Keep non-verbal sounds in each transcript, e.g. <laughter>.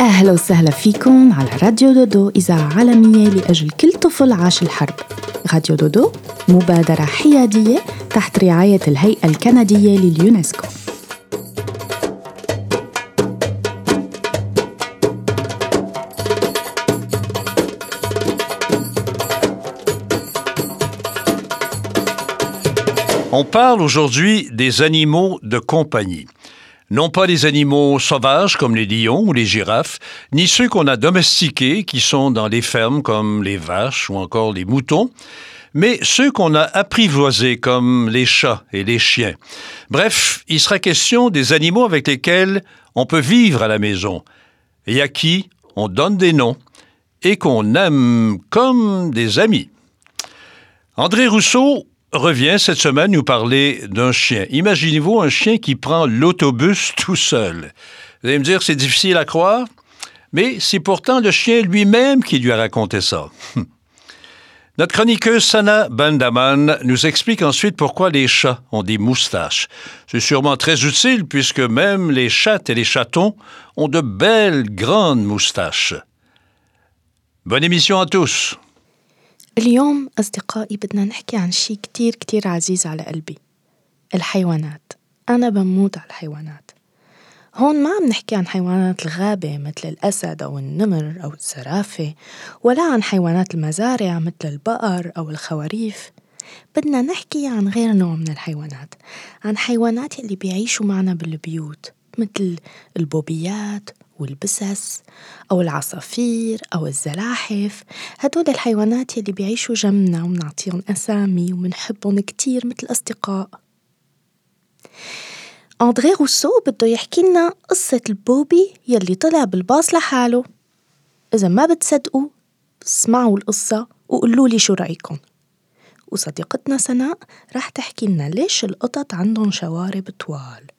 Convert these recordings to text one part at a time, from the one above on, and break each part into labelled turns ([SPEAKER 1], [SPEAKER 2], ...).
[SPEAKER 1] أهلا وسهلا فيكم على راديو دودو إذاعة عالمية لأجل كل طفل عاش الحرب راديو دودو مبادرة حيادية تحت رعاية الهيئة الكندية لليونسكو
[SPEAKER 2] On parle aujourd'hui des animaux de compagnie. Non pas les animaux sauvages comme les lions ou les girafes, ni ceux qu'on a domestiqués qui sont dans les fermes comme les vaches ou encore les moutons, mais ceux qu'on a apprivoisés comme les chats et les chiens. Bref, il sera question des animaux avec lesquels on peut vivre à la maison et à qui on donne des noms et qu'on aime comme des amis. André Rousseau revient cette semaine nous parler d'un chien. Imaginez-vous un chien qui prend l'autobus tout seul. Vous allez me dire, c'est difficile à croire, mais c'est pourtant le chien lui-même qui lui a raconté ça. <laughs> Notre chroniqueuse Sana Bandaman nous explique ensuite pourquoi les chats ont des moustaches. C'est sûrement très utile puisque même les chattes et les chatons ont de belles grandes moustaches. Bonne émission à tous.
[SPEAKER 1] اليوم أصدقائي بدنا نحكي عن شي كتير كتير عزيز على قلبي الحيوانات. أنا بموت على الحيوانات. هون ما عم نحكي عن حيوانات الغابة مثل الأسد أو النمر أو الزرافة ولا عن حيوانات المزارع مثل البقر أو الخواريف. بدنا نحكي عن غير نوع من الحيوانات عن حيوانات اللي بيعيشوا معنا بالبيوت مثل البوبيات والبسس أو العصافير أو الزلاحف. هدول الحيوانات يلي بيعيشوا جنبنا ومنعطيهم أسامي ومنحبهم كتير مثل أصدقاء أندري روسو بده يحكي لنا قصة البوبي يلي طلع بالباص لحاله. إذا ما بتصدقوا اسمعوا القصة وقولوا لي شو رأيكم. وصديقتنا سناء رح تحكي لنا ليش القطط عندهم شوارب طوال.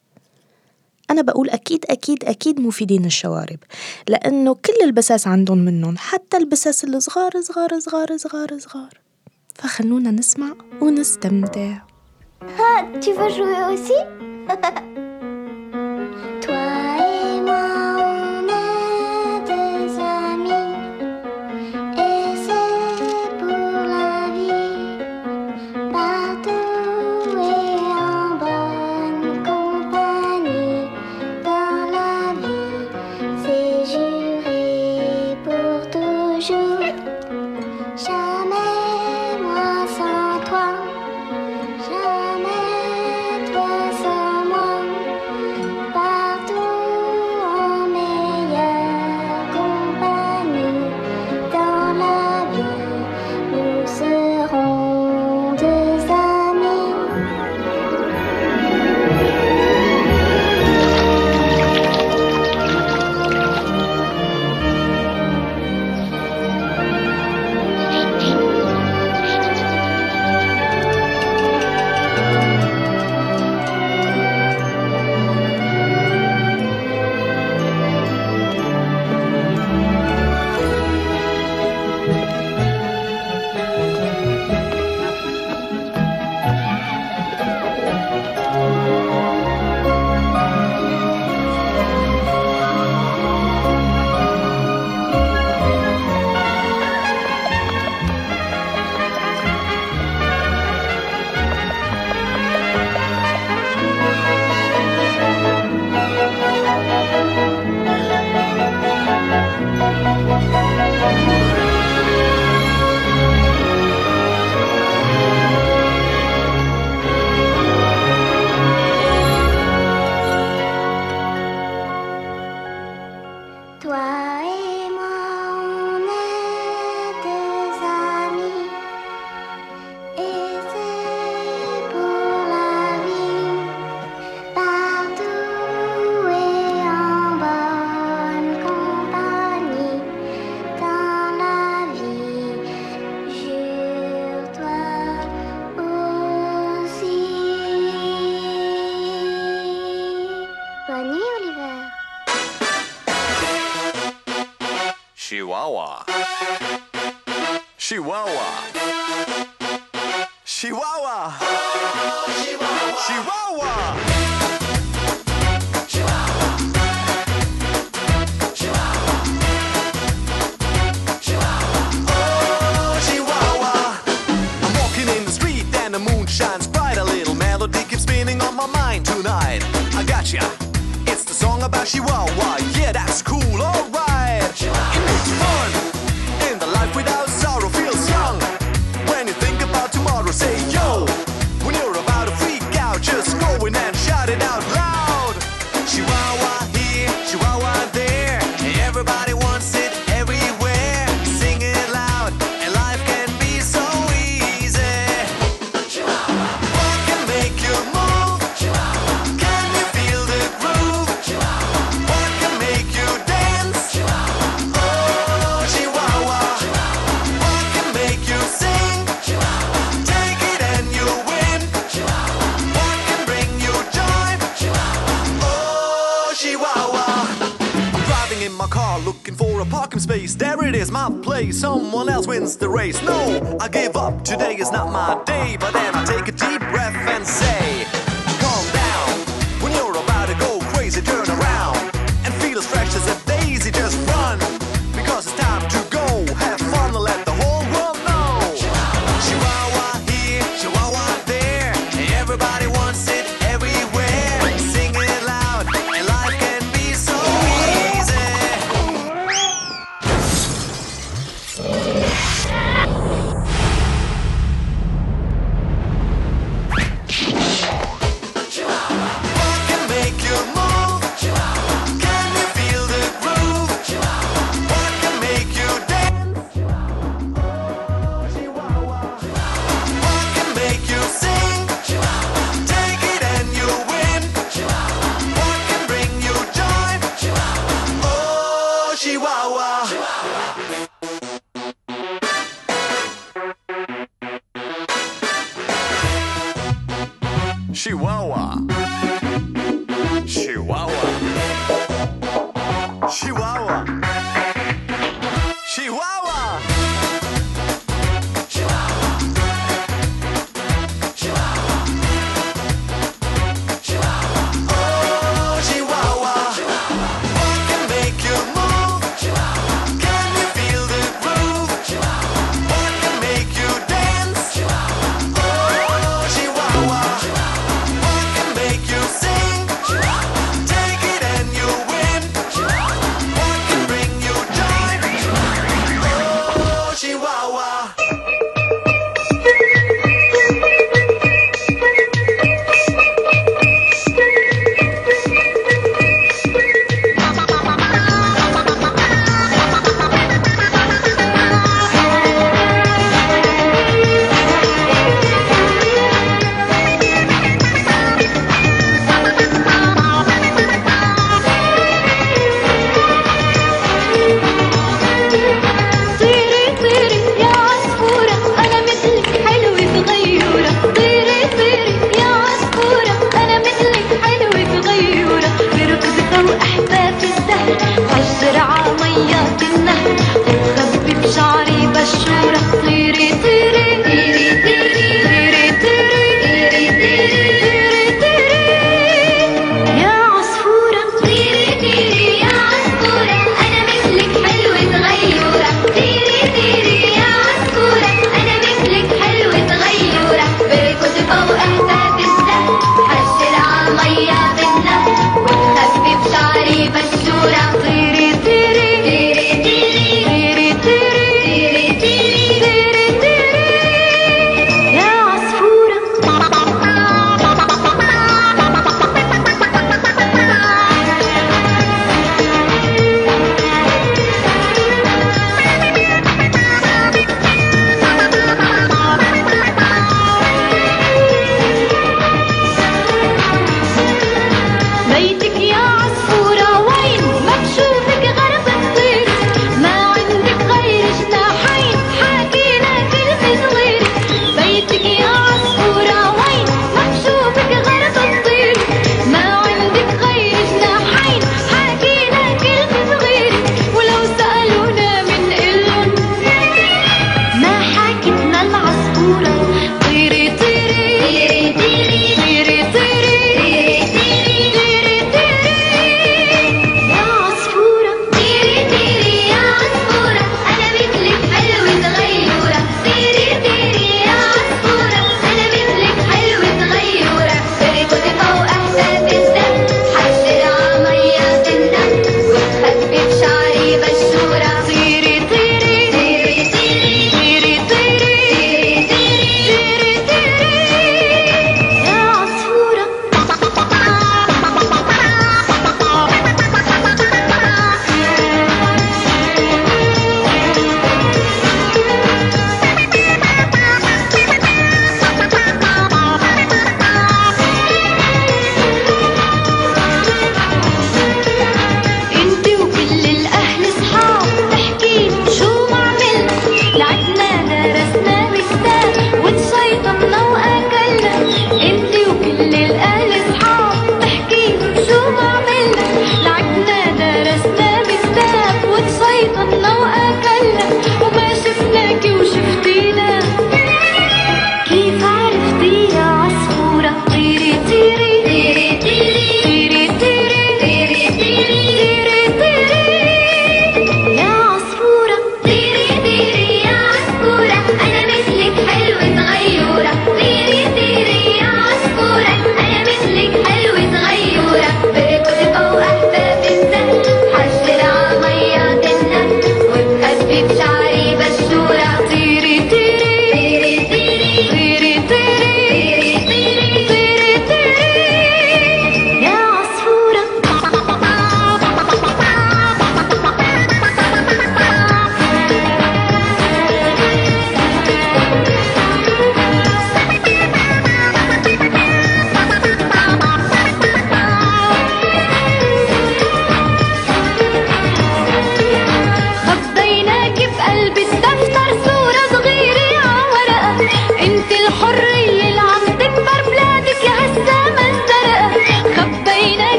[SPEAKER 1] أنا بقول أكيد أكيد أكيد مفيدين الشوارب لأنه كل البساس عندهم منهم حتى البساس الصغار صغار صغار صغار صغار. فخلونا نسمع ونستمتع.
[SPEAKER 3] Ah, tu veux
[SPEAKER 4] Chihuahua. shines bright. A little melody keeps spinning on my mind tonight. I. It's the song about Chihuahua. Yeah, that's cool. Oh.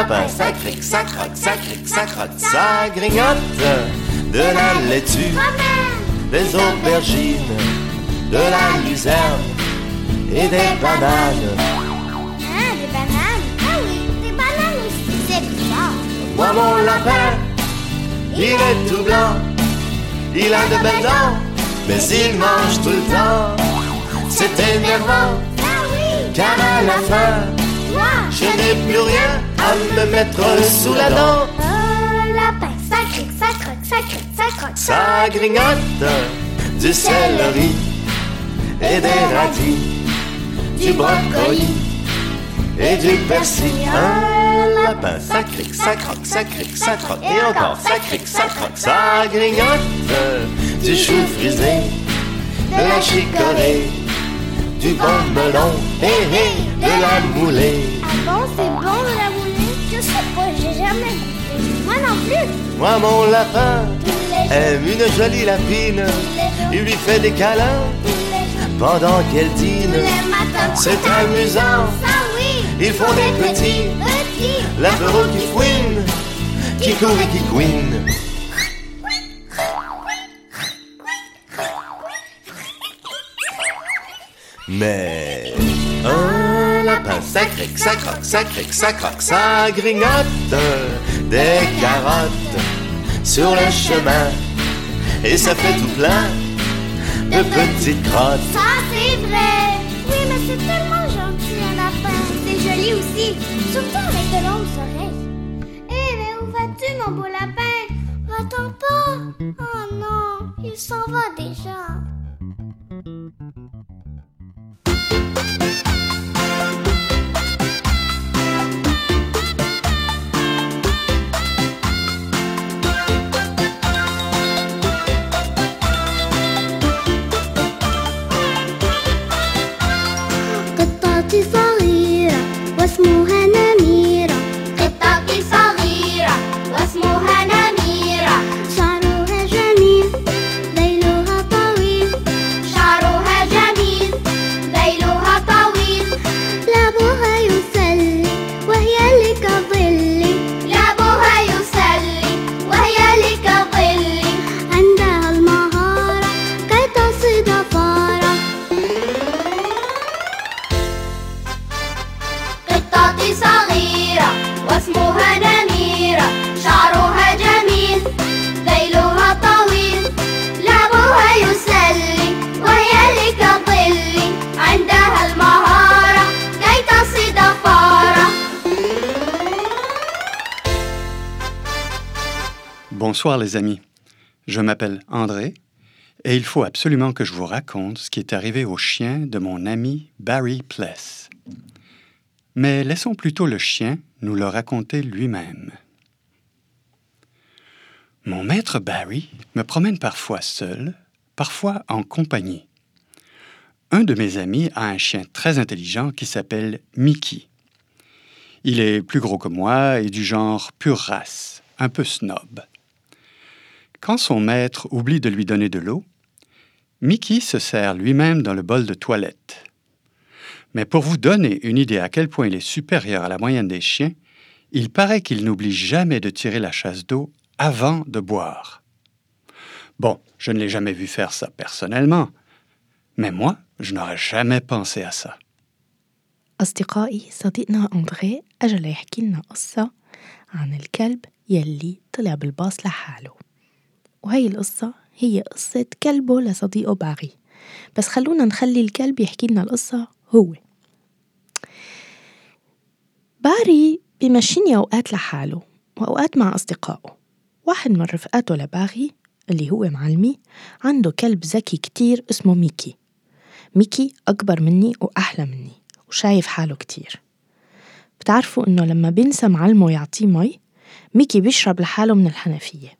[SPEAKER 5] Lapin, ça cric, ça croque, ça cric, ça croque, ça grignote de la laitue, des aubergines, de la luzerne et des bananes.
[SPEAKER 3] Ah, des bananes! Ah oui, des bananes aussi, c'est bizarre.
[SPEAKER 5] Moi mon lapin, il est tout blanc, il a de belles dents, mais il mange tout le temps. C'est énervant,
[SPEAKER 3] Ah
[SPEAKER 5] car à la fin, je n'ai plus rien à me mettre sous la dent.
[SPEAKER 3] un lapin, ça cric, ça croque, ça ça croque,
[SPEAKER 5] Ça grignote du céleri et des radis, du brocoli et du persil. Un lapin, ça cric, ça croque, ça ça croque, et encore ça cric, ça croque, ça grignote du chou frisé, de la chicorée, du bon melon, et, et de la moulée.
[SPEAKER 3] Ah bon, c'est bon de la moulée? Je sais pas, j'ai jamais goûté. Moi non plus.
[SPEAKER 5] Moi, mon lapin aime une jolie lapine, il lui fait des câlins pendant qu'elle dîne. C'est amusant,
[SPEAKER 3] Ça oui.
[SPEAKER 5] ils font des petits
[SPEAKER 3] Petits.
[SPEAKER 5] lapins qui fouinent, qui courent et qui couinent. Mais un lapin, ça cric, ça croque, ça cric, ça croque, ça grignote des carottes sur le chemin et ça fait tout plein de petites crottes.
[SPEAKER 3] Ça c'est vrai. Oui, mais c'est tellement gentil un lapin. C'est joli aussi, surtout avec de longues oreilles. Eh, mais où vas-tu, mon beau lapin? Va-t'en pas. Oh non, il s'en va déjà. de salir, pois morrer.
[SPEAKER 6] Bonsoir les amis, je m'appelle André et il faut absolument que je vous raconte ce qui est arrivé au chien de mon ami Barry Pless. Mais laissons plutôt le chien nous le raconter lui-même. Mon maître Barry me promène parfois seul, parfois en compagnie. Un de mes amis a un chien très intelligent qui s'appelle Mickey. Il est plus gros que moi et du genre pure race, un peu snob. Quand son maître oublie de lui donner de l'eau, Mickey se sert lui-même dans le bol de toilette. Mais pour vous donner une idée à quel point il est supérieur à la moyenne des chiens, il paraît qu'il n'oublie jamais de tirer la chasse d'eau avant de boire. Bon, je ne l'ai jamais vu faire ça personnellement, mais moi, je n'aurais jamais pensé à ça.
[SPEAKER 1] أصدقائي صديقنا أندري أجا ليحكي لنا قصة عن الكلب يلي طلع بالباص لحاله وهي القصة هي قصة كلبه لصديقه باغي بس خلونا نخلي الكلب يحكي لنا القصة هو. باري بيمشيني أوقات لحاله وأوقات مع أصدقائه. واحد من رفقاته لباغي اللي هو معلمي عنده كلب ذكي كتير اسمه ميكي. ميكي أكبر مني وأحلى مني وشايف حاله كتير. بتعرفوا إنه لما بينسى معلمه يعطيه مي ميكي بيشرب لحاله من الحنفية.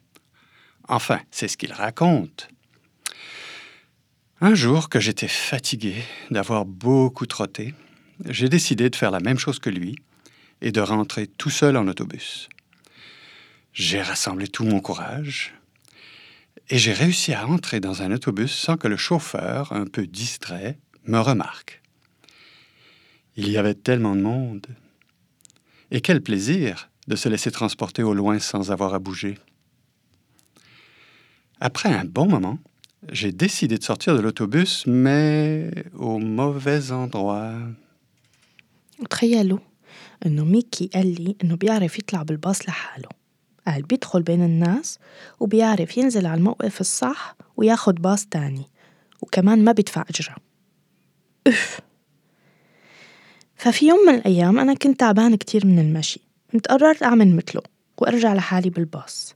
[SPEAKER 6] Enfin, c'est ce qu'il raconte. Un jour que j'étais fatigué d'avoir beaucoup trotté, j'ai décidé de faire la même chose que lui et de rentrer tout seul en autobus. J'ai rassemblé tout mon courage et j'ai réussi à entrer dans un autobus sans que le chauffeur, un peu distrait, me remarque. Il y avait tellement de monde. Et quel plaisir de se laisser transporter au loin sans avoir à bouger. Après un bon moment, j'ai décidé de sortir de l'autobus, mais au mauvais endroit.
[SPEAKER 1] وتخيلوا إنه ميكي قال لي إنه بيعرف يطلع بالباص لحاله قال بيدخل بين الناس وبيعرف ينزل على الموقف الصح وياخد باص تاني وكمان ما بيدفع أجرة أف ففي يوم من الأيام أنا كنت تعبان كتير من المشي قررت أعمل مثله وأرجع لحالي بالباص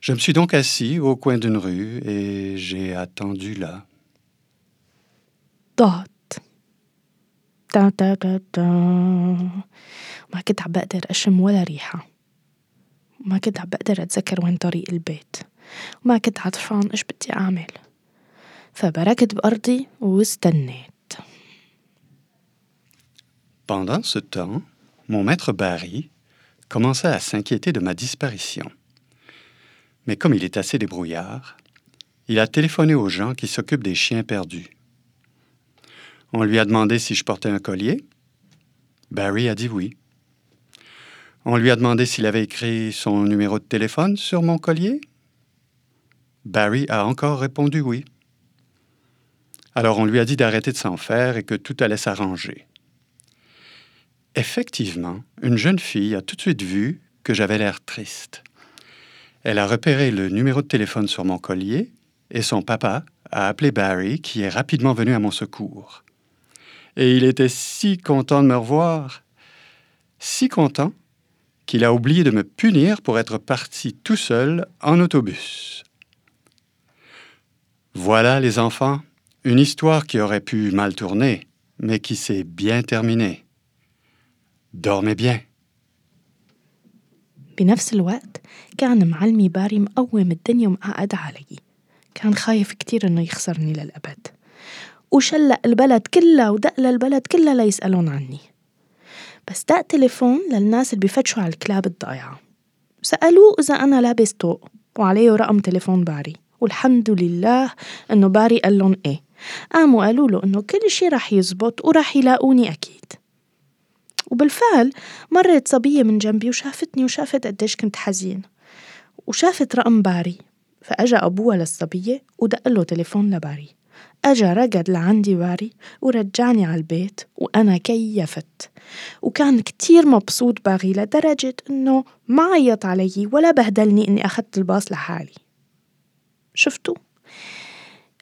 [SPEAKER 6] Je me suis donc assis au coin d'une rue et j'ai attendu là.
[SPEAKER 1] ضعت تا تا تا تا ما كنت عم بقدر أشم ولا ريحة ما كنت عم بقدر أتذكر وين طريق البيت وما كنت عطفان إيش بدي أعمل فبركت بأرضي واستنيت
[SPEAKER 6] Pendant ce temps, mon maître Barry commençait à s'inquiéter de ma disparition. Mais comme il est assez débrouillard, il a téléphoné aux gens qui s'occupent des chiens perdus. On lui a demandé si je portais un collier. Barry a dit oui. On lui a demandé s'il avait écrit son numéro de téléphone sur mon collier. Barry a encore répondu oui. Alors on lui a dit d'arrêter de s'en faire et que tout allait s'arranger. Effectivement, une jeune fille a tout de suite vu que j'avais l'air triste. Elle a repéré le numéro de téléphone sur mon collier et son papa a appelé Barry qui est rapidement venu à mon secours. Et il était si content de me revoir, si content qu'il a oublié de me punir pour être parti tout seul en autobus. Voilà les enfants, une histoire qui aurait pu mal tourner, mais qui s'est bien terminée. Dormez bien.
[SPEAKER 1] بنفس الوقت كان معلمي باري مقوم الدنيا ومقعد علي. كان خايف كتير إنه يخسرني للأبد. وشلق البلد كلها ودق للبلد كلها ليسألون عني. بس دق تليفون للناس اللي بيفتشوا على الكلاب الضايعة. سألوه إذا أنا لابس طوق وعليه رقم تليفون باري. والحمد لله إنه باري قال لهم إيه. قاموا قالوا له إنه كل شي رح يزبط ورح يلاقوني أكيد. وبالفعل مرت صبية من جنبي وشافتني وشافت قديش كنت حزين. وشافت رقم باري فأجا أبوها للصبية ودقلو تليفون لباري. أجا رقد لعندي باري ورجعني على البيت وأنا كيفت. وكان كتير مبسوط باغي لدرجة إنه ما عيط علي ولا بهدلني إني أخذت الباص لحالي. شفتوا؟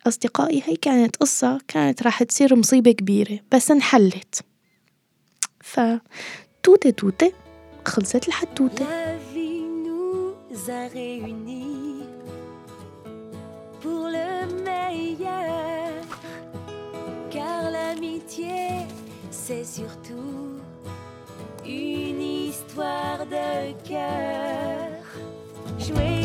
[SPEAKER 1] أصدقائي هي كانت قصة كانت راح تصير مصيبة كبيرة بس انحلت. فتوتة توتة خلصت
[SPEAKER 7] الحتوتة a réunis pour le meilleur. Car l'amitié, c'est surtout une histoire de cœur. Jouer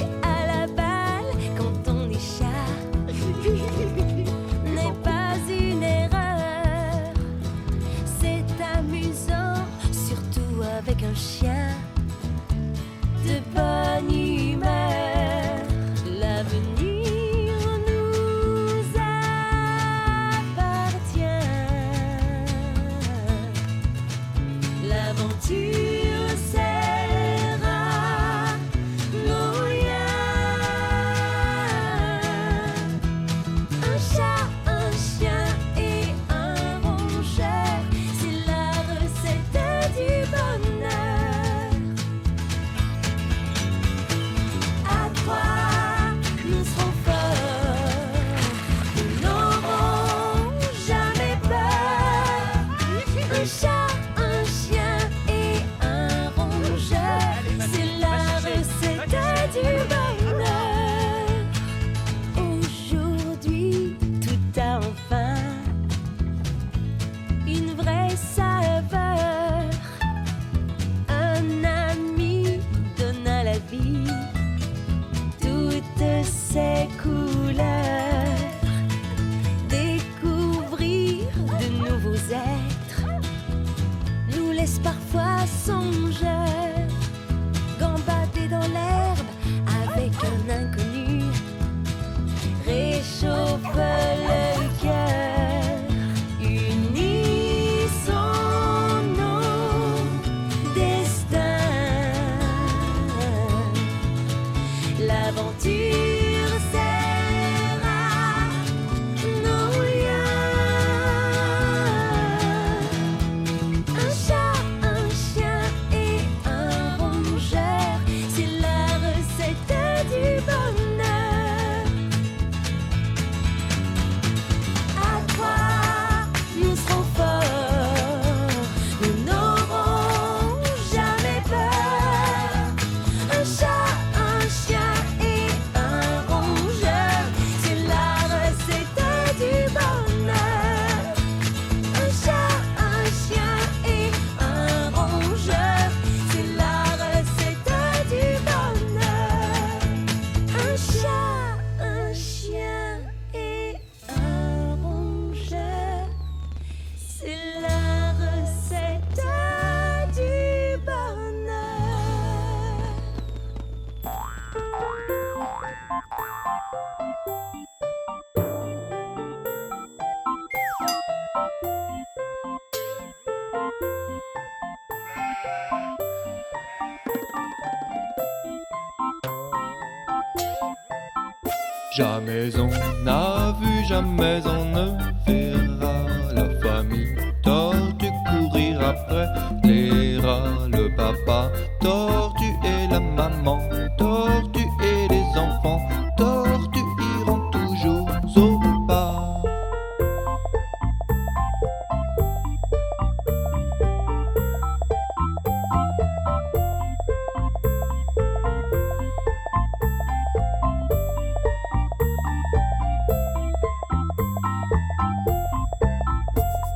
[SPEAKER 7] Mais on
[SPEAKER 8] n'a vu jamais en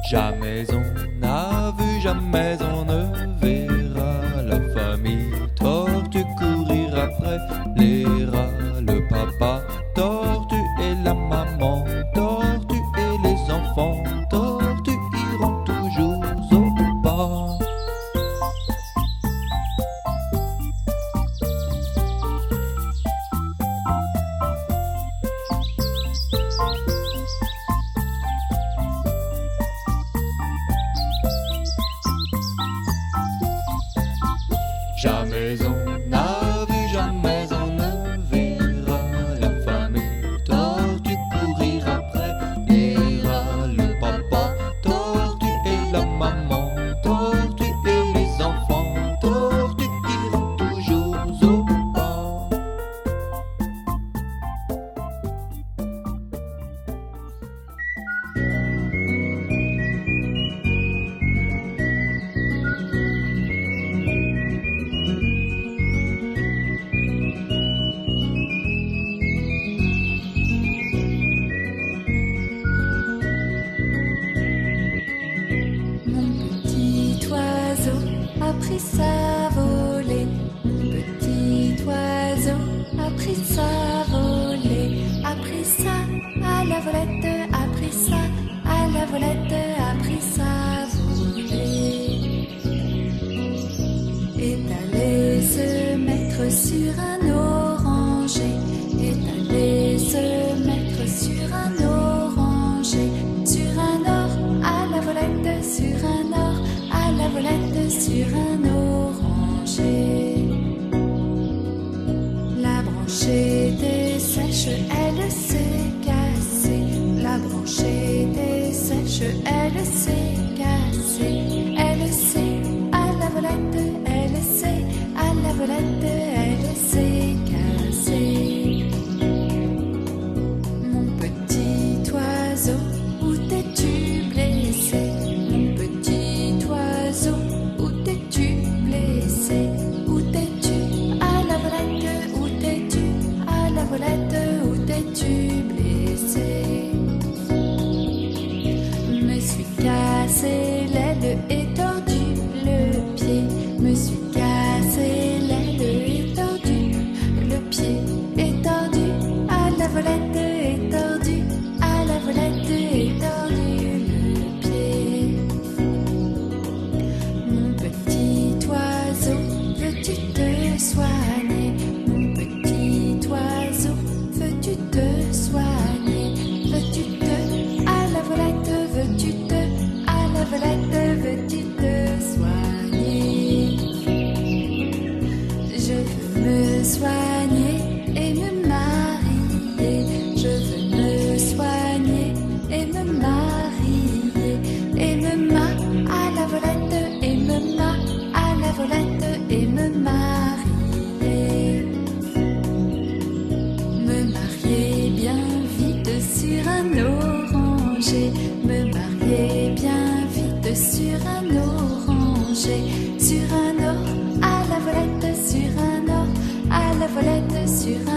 [SPEAKER 8] Jamais on n'a vu, jamais on ne verra la famille tortue courir après les
[SPEAKER 9] sur un oranger. La branche était sèche, elle s'est cassée. La branche était sèche, elle sur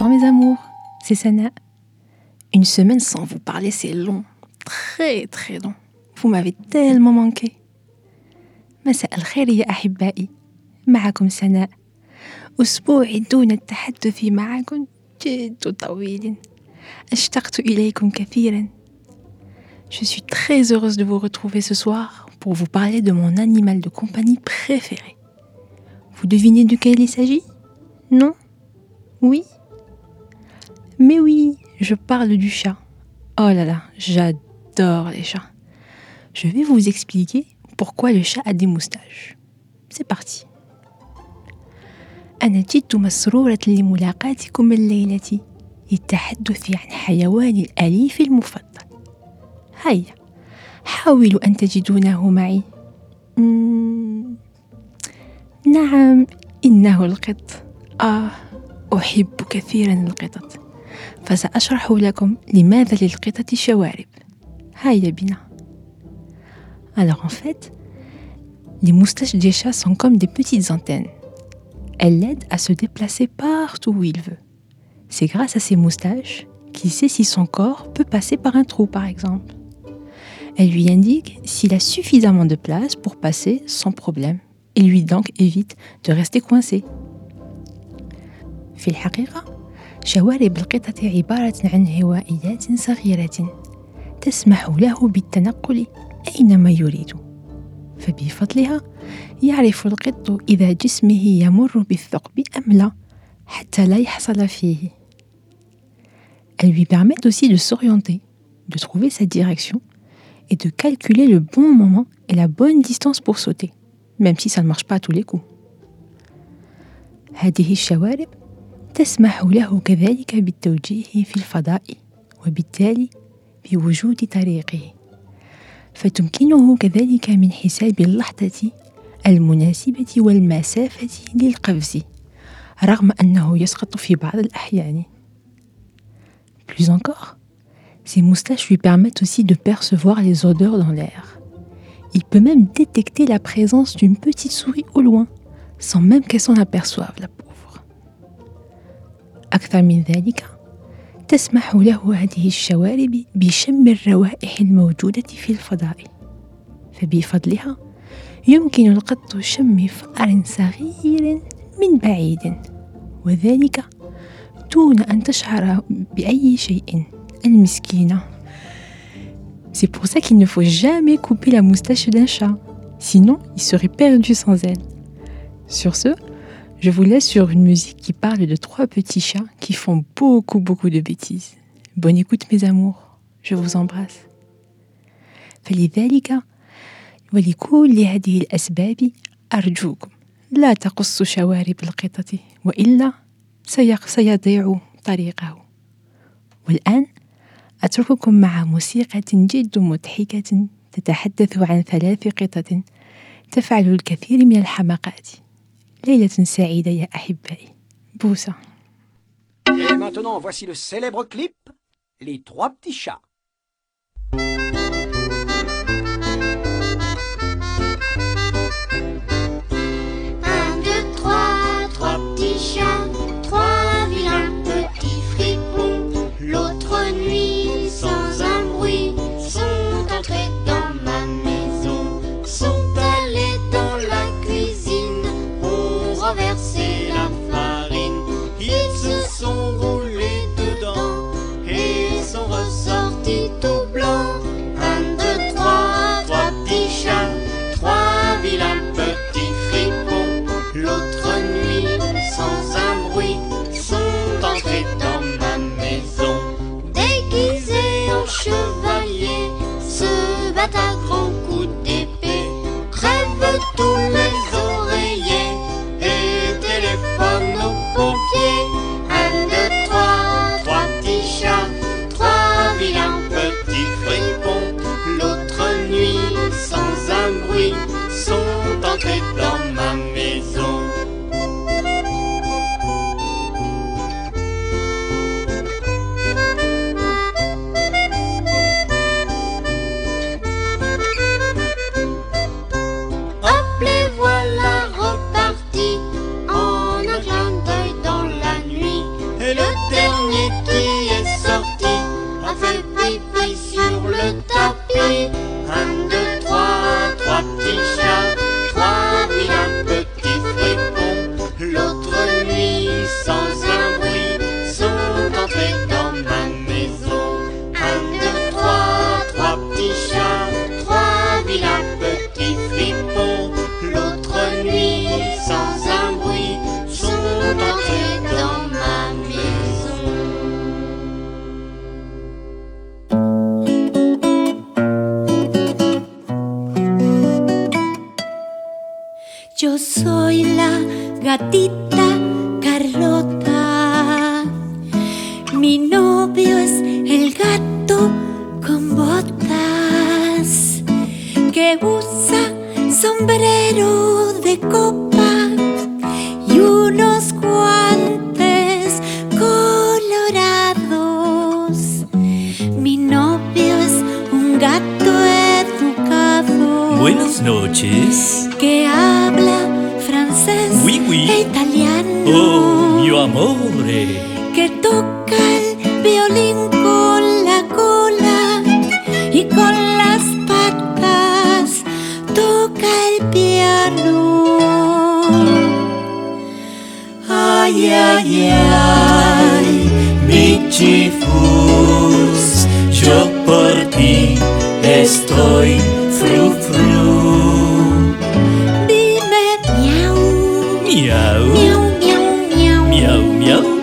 [SPEAKER 10] Bonsoir mes amours, c'est Sana. Une semaine sans vous parler, c'est long, très très long. Vous m'avez tellement manqué. مساء الخير يا أحبائي معكم سناء أسبوع دون التحدث معكم جد طويل اشتقت إليكم كثيرا Je suis très heureuse de vous retrouver ce soir pour vous parler de mon animal de compagnie préféré. Vous devinez duquel il s'agit Non Oui Mais oui, je parle du chat. Oh là là, j'adore les chats. Je vais vous expliquer pourquoi le chat a des moustaches. C'est parti. أنا جد مسرورة لملاقاتكم الليلة للتحدث عن حيواني الأليف المفضل. هيا حاولوا أن تجدونه معي. مم، نعم إنه القط. آه أحب كثيرا القطط. فسأشرح لكم لماذا للقطط شوارب. هيا بنا. Alors en fait, les moustaches des chats sont comme des petites antennes. Elles l'aident à se déplacer partout où il veut. C'est grâce à ces moustaches qu'il sait si son corps peut passer par un trou par exemple. Elle lui indique s'il a suffisamment de place pour passer sans problème et lui donc évite de rester coincé. في الحقيقة شوارب القطة عبارة عن هوائيات صغيرة تسمح له بالتنقل أينما يريد فبفضلها يعرف القط إذا جسمه يمر بالثقب أم لا حتى لا يحصل فيه Elles lui permettent aussi de s'orienter, de trouver sa direction et de calculer le bon moment et la bonne distance pour sauter, même si ça ne marche pas à tous les coups. هذه الشوارب تسمح له كذلك بالتوجيه في الفضاء وبالتالي بوجود طريقه فتمكنه كذلك من حساب اللحظة المناسبة والمسافة للقفز رغم أنه يسقط في بعض الأحيان Plus encore, ces moustaches lui permettent aussi de percevoir les odeurs dans l'air. Il peut même détecter la présence d'une petite souris au loin, sans même qu'elle s'en aperçoive, la pauvre. أكثر من ذلك تسمح له هذه الشوارب بشم الروائح الموجودة في الفضاء. فبفضلها يمكن القط شم فأر صغير من بعيد وذلك دون أن تشعر بأي شيء. المسكينة. C'est pour ça qu'il ne faut jamais couper la moustache d'un chat, sinon il serait perdu sans elle. Sur ce, je vous laisse sur une musique qui parle de trois petits chats qui font beaucoup beaucoup de bêtises. Bonne écoute mes amours, je vous embrasse. فلذلك ولكل هذه الأسباب أرجوكم لا تقصوا شوارب القطط وإلا سيضيع طريقه والآن أترككم مع موسيقى جد مضحكة تتحدث عن ثلاث قطط تفعل الكثير من الحماقات ليلة سعيدة يا أحبائي بوسة
[SPEAKER 11] Et maintenant, voici le célèbre clip Les trois petits chats.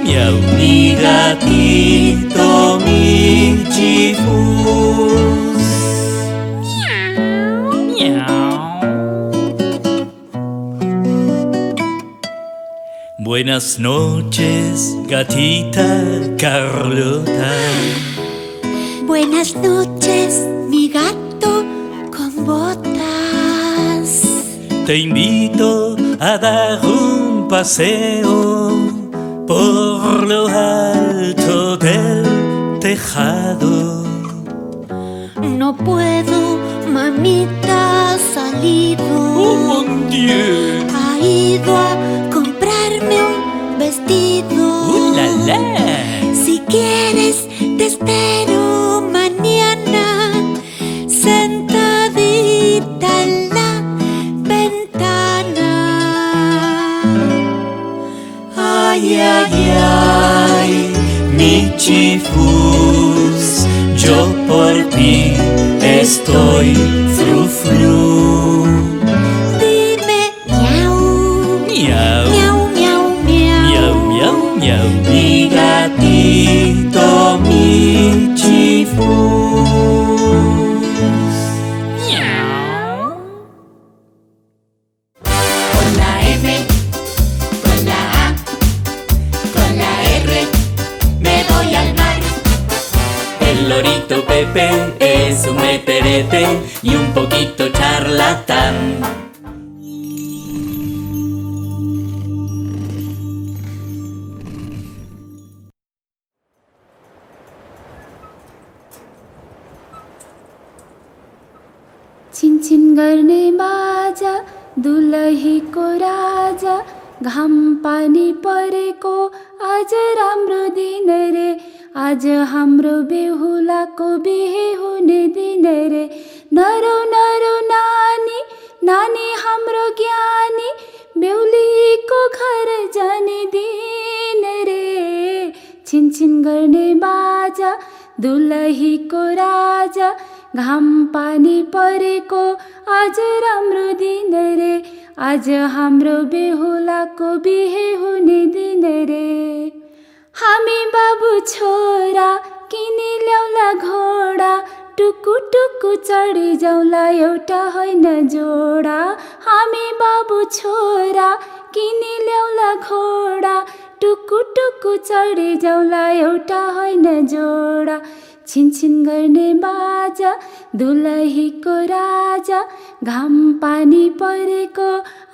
[SPEAKER 7] Miau,
[SPEAKER 12] mi gatito, mi chifus. Miau. Buenas noches, gatita Carlota.
[SPEAKER 7] Buenas noches, mi gato con botas.
[SPEAKER 12] Te invito a dar un paseo por lo alto del tejado.
[SPEAKER 7] No puedo, mamita ha salido.
[SPEAKER 12] Oh mon Dieu!
[SPEAKER 7] Ha ido a comprarme un vestido.
[SPEAKER 12] ¡Uh, la, la!
[SPEAKER 7] Si quieres, te espero
[SPEAKER 12] Ay, mi chifus, yo por ti estoy fru fru.
[SPEAKER 7] Dime miau,
[SPEAKER 12] Miau,
[SPEAKER 7] miau, miau, miau.
[SPEAKER 12] miau, miau, miau, mi gatito, mi chifus. Meterete y un poquito charlatán.
[SPEAKER 13] गर्ने बाजा दुलहीको राजा घाम पानी परेको आज राम्रो दिन रे आज हाम्रो बेहुलाको बिहे हुने दिन रे। नरौ नरौ नानी नानी हाम्रो ज्ञानी बेहुलीको घर जाने दिन रे। छिनछिन गर्ने बाजा दुलहीको राजा घाम पानी परेको आज राम्रो दिन रे। आज हाम्रो बेहुलाको बिहे हुने दिन रे। हामी बाबु छोरा किनी ल्याउला घोडा टुकु टुकु चढी जाउँला एउटा होइन जोडा हामी बाबु छोरा किनी ल्याउला घोडा टुकु टुकु चढी जाउँला एउटा होइन जोडा छिनछिन गर्ने बाजा दुलहीको राजा घाम पानी परेको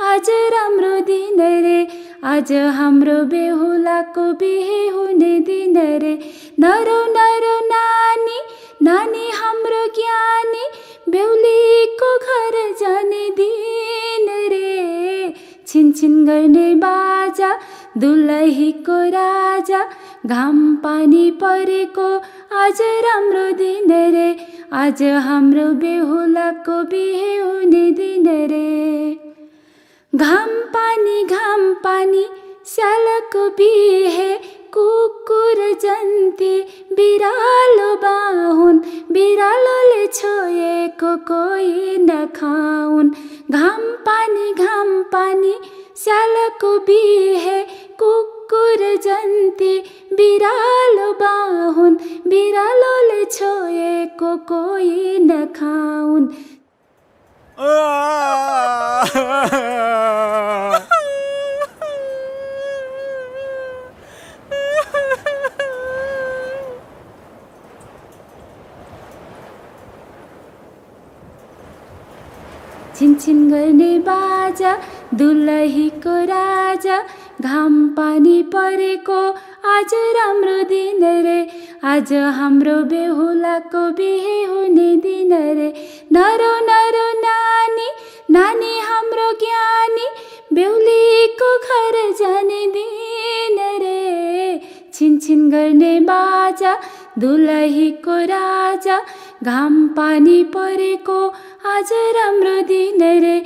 [SPEAKER 13] आज राम्रो दिन रे आज हाम्रो बेहुलाको बिहे हुने दिन रे। नरौ नरौ नानी नानी हाम्रो ज्ञानी बेहुलीको घर जाने दिन रे। छिनछिन गर्ने बाजा दुलहीको राजा घाम पानी परेको आज राम्रो दिन रे आज हाम्रो बेहुलाको बिहे हुने दिन रे घाम पानी घाम पानी स्यालको बिहे कुकुर जन्ती बिरालो बाहुन बिरालोले छोएको कोही नखाउन् घाम पानी घाम पानी स्यालको बिहे কুকুর জন্তি বিড়াল বাহুন বিড়াল ছোয়ে কো কোই না খাউন। छिन छिन गर्ने बाजा दुलही को राजा घाम पानी परेको आज राम्रो दिन रे। आज हाम्रो बेहुलाको बिहे हुने दिन रे। नरो नरो नानी नानी हाम्रो ज्ञानी बेहुलीको घर जाने दिन रे। छिनछिन गर्ने बाजा दुलहीको राजा घाम पानी परेको आज राम्रो दिन रे।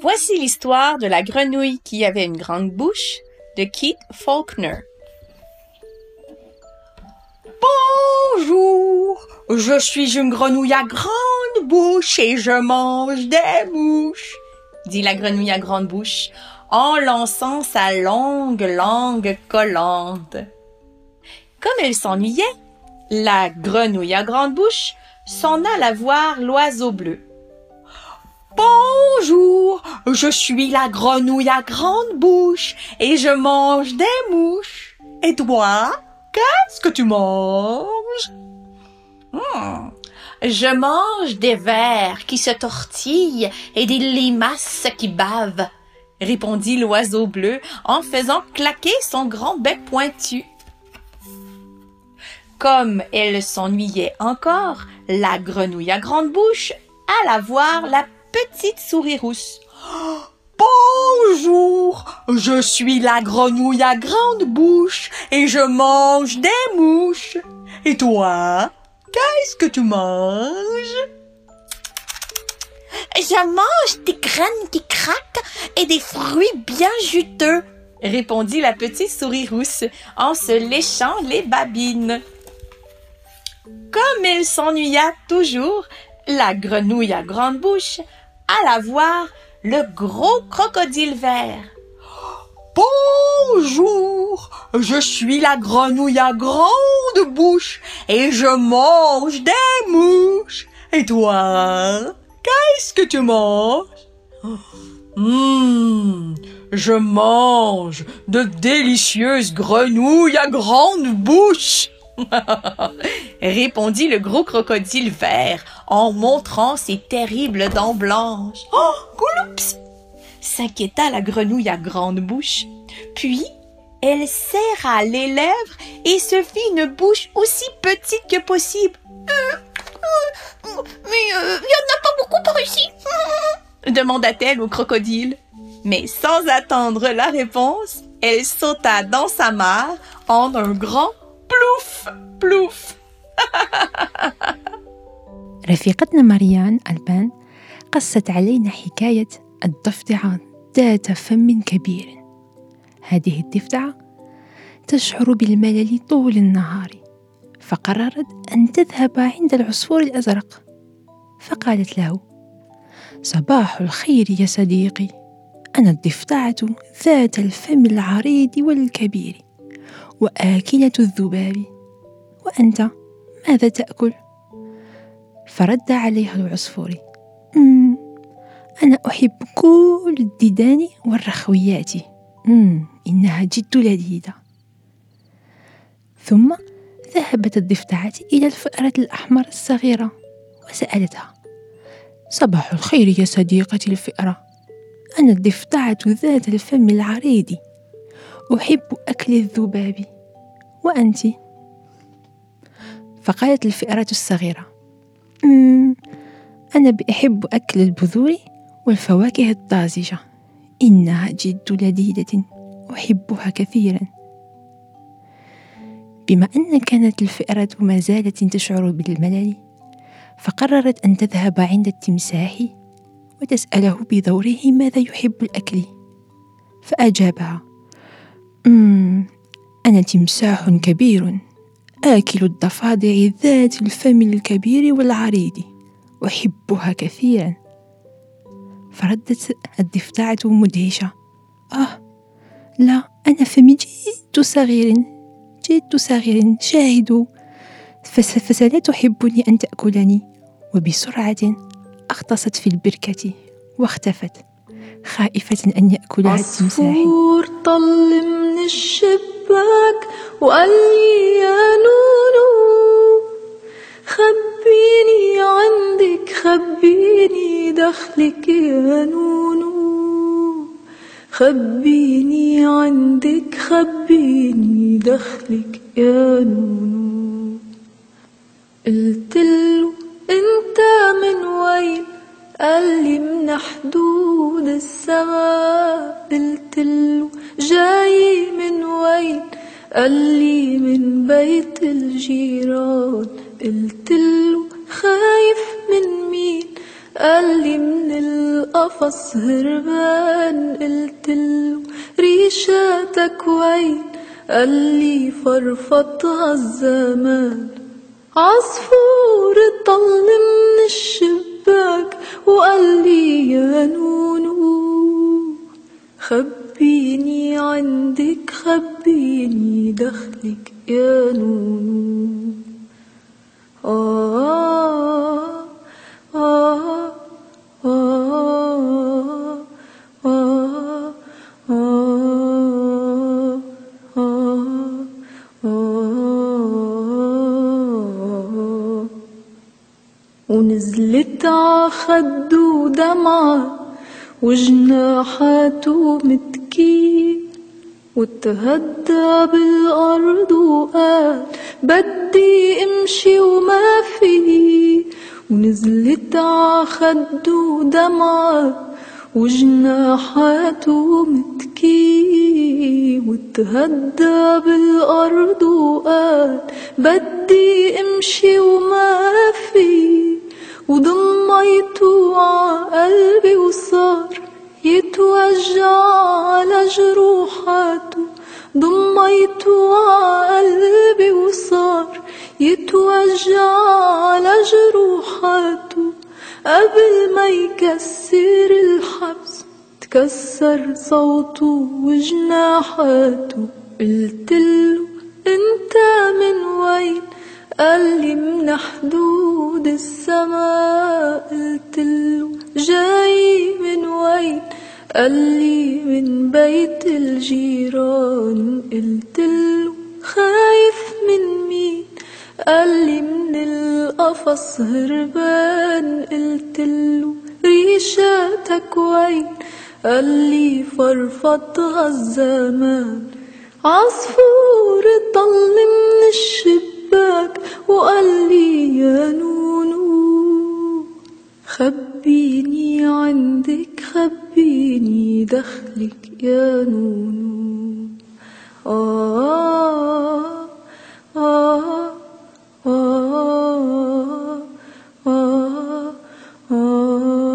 [SPEAKER 14] Voici l'histoire de la grenouille qui avait une grande bouche de Keith Faulkner. Bonjour, je suis une grenouille à grande bouche et je mange des mouches, dit la grenouille à grande bouche en lançant sa longue langue collante. Comme elle s'ennuyait, la grenouille à grande bouche s'en alla voir l'oiseau bleu. Bonjour, je suis la grenouille à grande bouche et je mange des mouches. Et toi, qu'est-ce que tu manges? Hmm, Je mange des vers qui se tortillent et des limaces qui bavent, répondit l'oiseau bleu en faisant claquer son grand bec pointu. Comme elle s'ennuyait encore, la grenouille à grande bouche alla voir la petite souris rousse. <gasps> Bonjour, je suis la grenouille à grande bouche et je mange des mouches. Et toi, qu'est-ce que tu manges? Je mange des graines qui craquent et des fruits bien juteux, répondit la petite souris rousse en se léchant les babines. Comme elle s'ennuya toujours, la grenouille à grande bouche alla voir le gros crocodile vert. <gasps> Bonjour, je suis la grenouille à grande bouche et je mange des mouches. Et toi, qu'est-ce que tu manges? <gasps> Hmm, je mange de délicieuses grenouilles à grande bouche. <laughs> répondit le gros crocodile vert en montrant ses terribles dents blanches. Oh, gouloups s'inquiéta la grenouille à grande bouche. Puis, elle serra les lèvres et se fit une bouche aussi petite que possible. Mais il n'y en a pas beaucoup par ici <laughs> demanda-t-elle au crocodile. Mais sans attendre la réponse, elle sauta dans sa mare en un grand plouf, <laughs> plouf.
[SPEAKER 10] رفيقتنا مريان ألبان قصت علينا حكاية الضفدعة ذات فم كبير. هذه الضفدعة تشعر بالملل طول النهار فقررت أن تذهب عند العصفور الأزرق. فقالت له صباح الخير يا صديقي أنا الضفدعة ذات الفم العريض والكبير. وآكلة الذباب. وأنت ماذا تأكل؟ فرد عليها العصفور. "مم، أنا أحب كل الديدان والرخويات. مم، إنها جد لذيذة. ثم ذهبت الضفدعة إلى الفأرة الأحمر الصغيرة وسألتها صباح الخير يا صديقتي الفئرة أنا الضفدعة ذات الفم العريض. أحب أكل الذباب. وأنت؟ فقالت الفئرة الصغيرة. "مم، أنا بأحب أكل البذور والفواكه الطازجة. إنها جد لذيذة. أحبها كثيرا. بما أن كانت الفئرة ما زالت تشعر بالملل فقررت أن تذهب عند التمساح وتسأله بدوره ماذا يحب الأكل. فأجابها "مم، أنا تمساح كبير آكل الضفادع ذات الفم الكبير والعريض أحبها كثيرا. فردت الضفدعة مدهشة. آه لا أنا فمي جد صغير جد صغير شاهدوا فس فسلا تحبني أن تأكلني. وبسرعة أغطست في البركة واختفت خائفة أن يأكلها التمساح.
[SPEAKER 13] عصفور طل من الشباك حبك لي يا نونو خبيني عندك خبيني
[SPEAKER 15] دخلك يا نونو. خبيني عندك خبيني دخلك يا نونو. قلت له أنت من وين؟ قال لي من حدود السماء قلتله جاي من وين؟ قال لي من بيت الجيران قلتله خايف من مين؟ قال لي من القفص هربان قلتله ريشاتك وين؟ قال لي فرفضها الزمان عصفور طل من الشباك وقال لي يا نونو. خبيني عندك خبيني دخلك يا نونو. آه آه آه آه آه. عخده دمعة وجناحاته متكيه وتهدى بالأرض وقال بدي امشي وما في ونزلت عخده دمعة وجناحاته متكي وتهدى بالأرض وقال بدي امشي وما في وضميته عقلبي وصار يتوجع على جروحاته. ضميته عقلبي وصار يتوجع على جروحاته. قبل ما يكسر الحبس تكسر صوته وجناحاته. قلتله أنت من وين قال لي من حدود السماء قلتله جاي من وين؟ قال لي من بيت الجيران قلتله خايف من مين؟ قال لي من القفص هربان قلتله ريشاتك وين؟ قال لي فرفضها الزمان عصفور طل من الشباك وقال لي يا نونو خبيني عندك خبيني دخلك يا نونو. آه آه آه آه آه.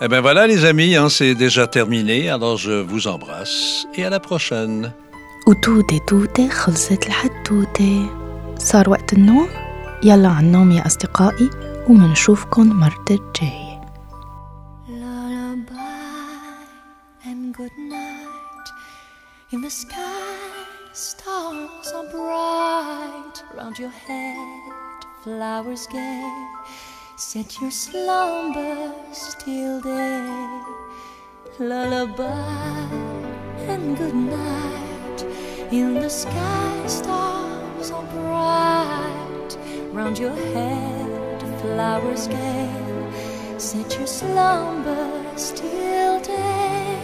[SPEAKER 2] Eh bien voilà les amis, hein, c'est déjà terminé, alors je vous embrasse et à la prochaine.
[SPEAKER 1] وتوتة توتة خلصت الحدوتة صار وقت النوم يلا عالنوم يا أصدقائي ومنشوفكن مرة الجاية
[SPEAKER 16] Lullaby and good night. In the sky, stars are bright. Round your head, flowers gay. Set your slumbers till day. Lullaby and good night. In the sky, stars are bright. Round your head, flowers gay. Set your slumbers till day.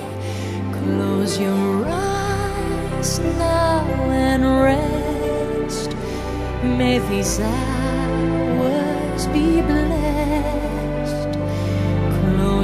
[SPEAKER 16] Close your eyes now and rest. May these hours be blessed.